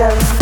emotions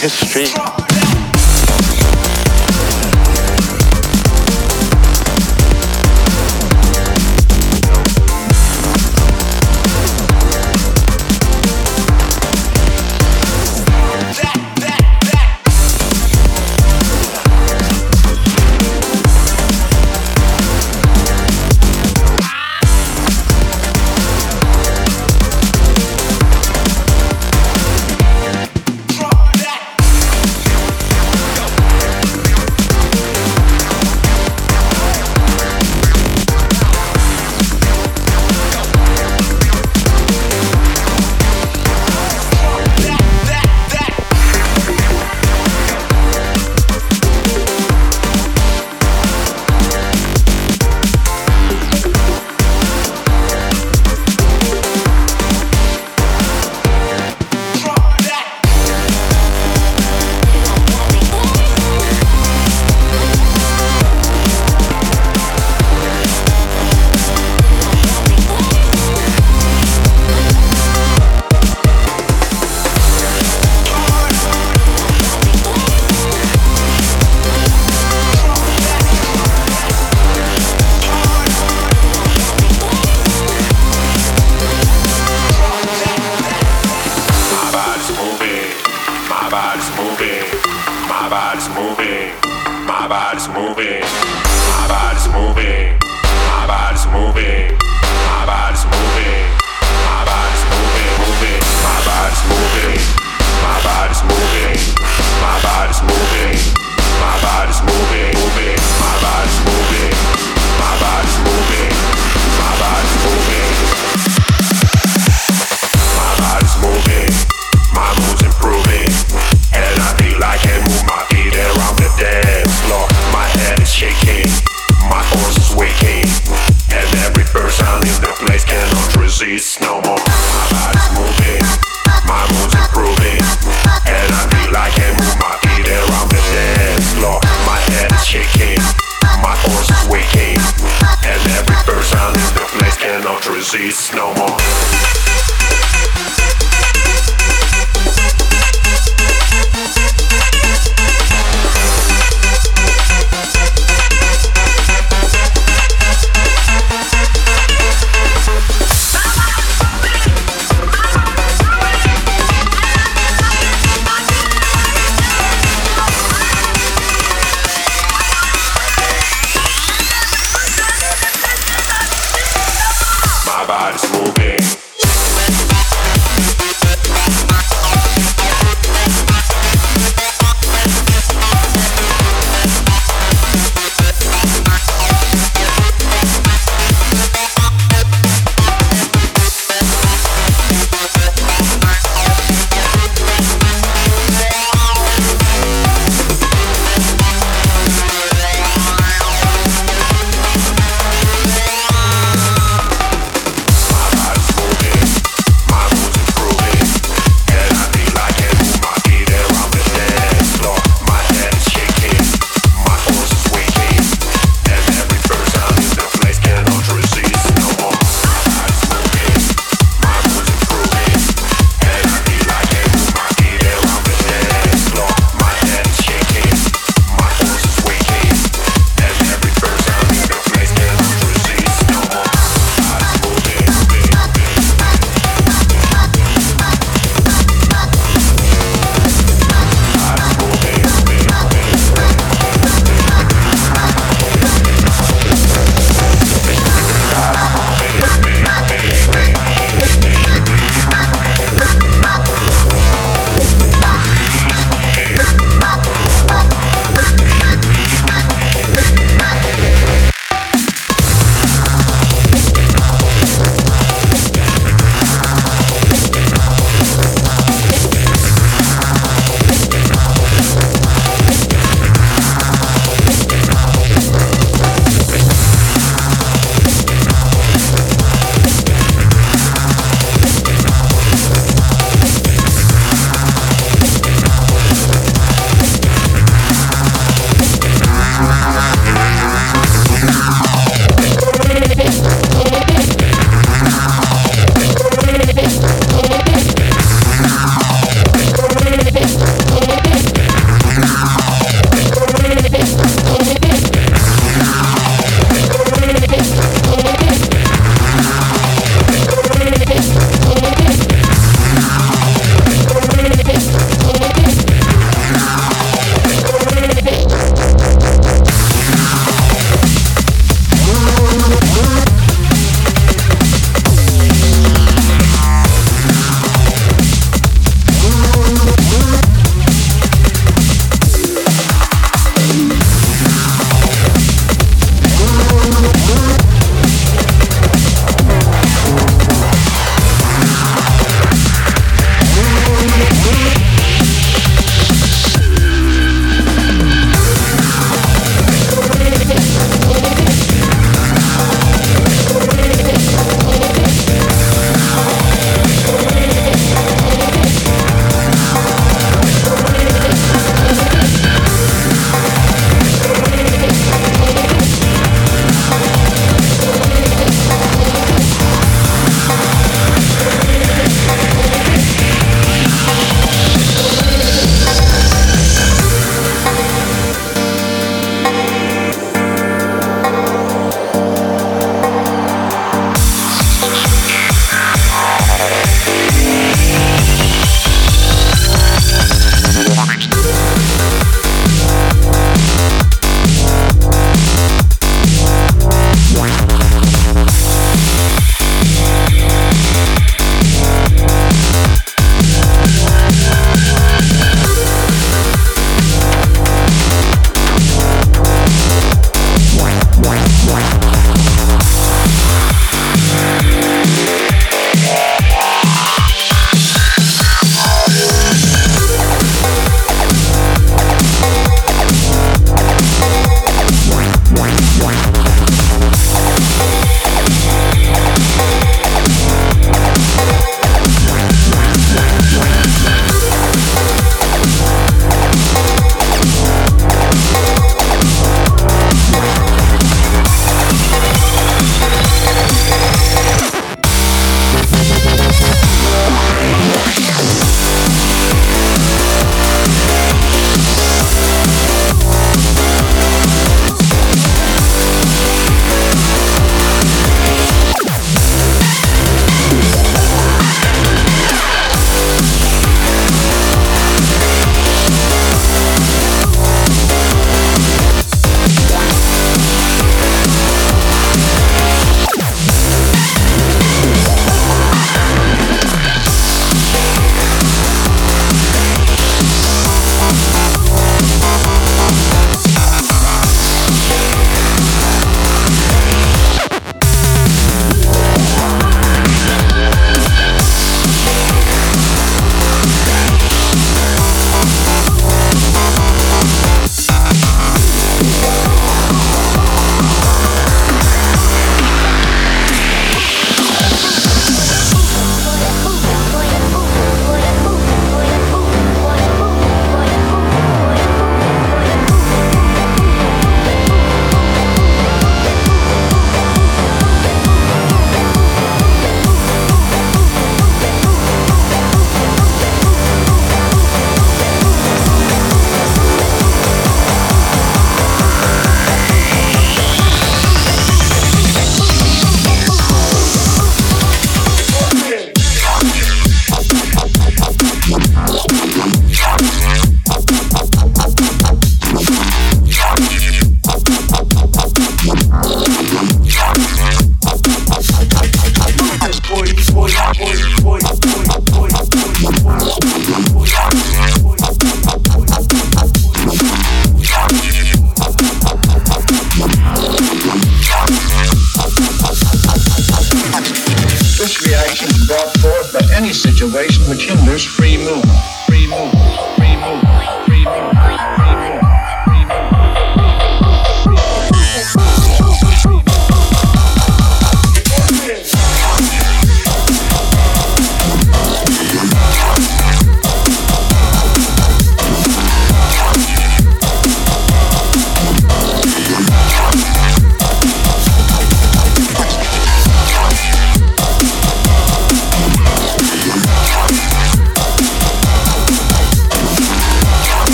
history